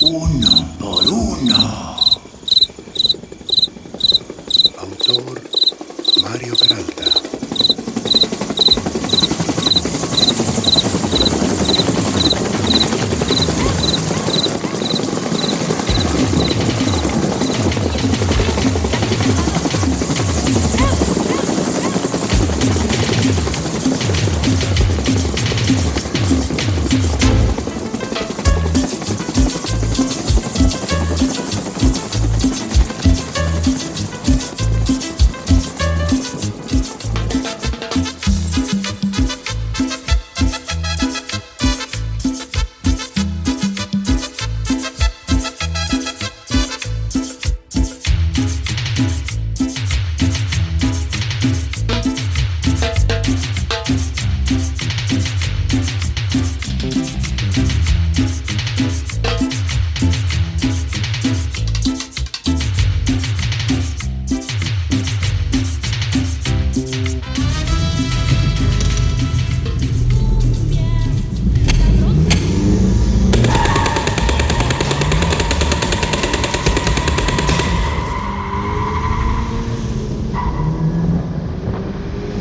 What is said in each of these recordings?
Uno por uno. Autor Mario Peralta.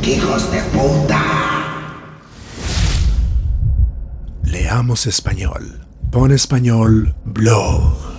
¡Hijos de puta! Leamos español. Pon español blog.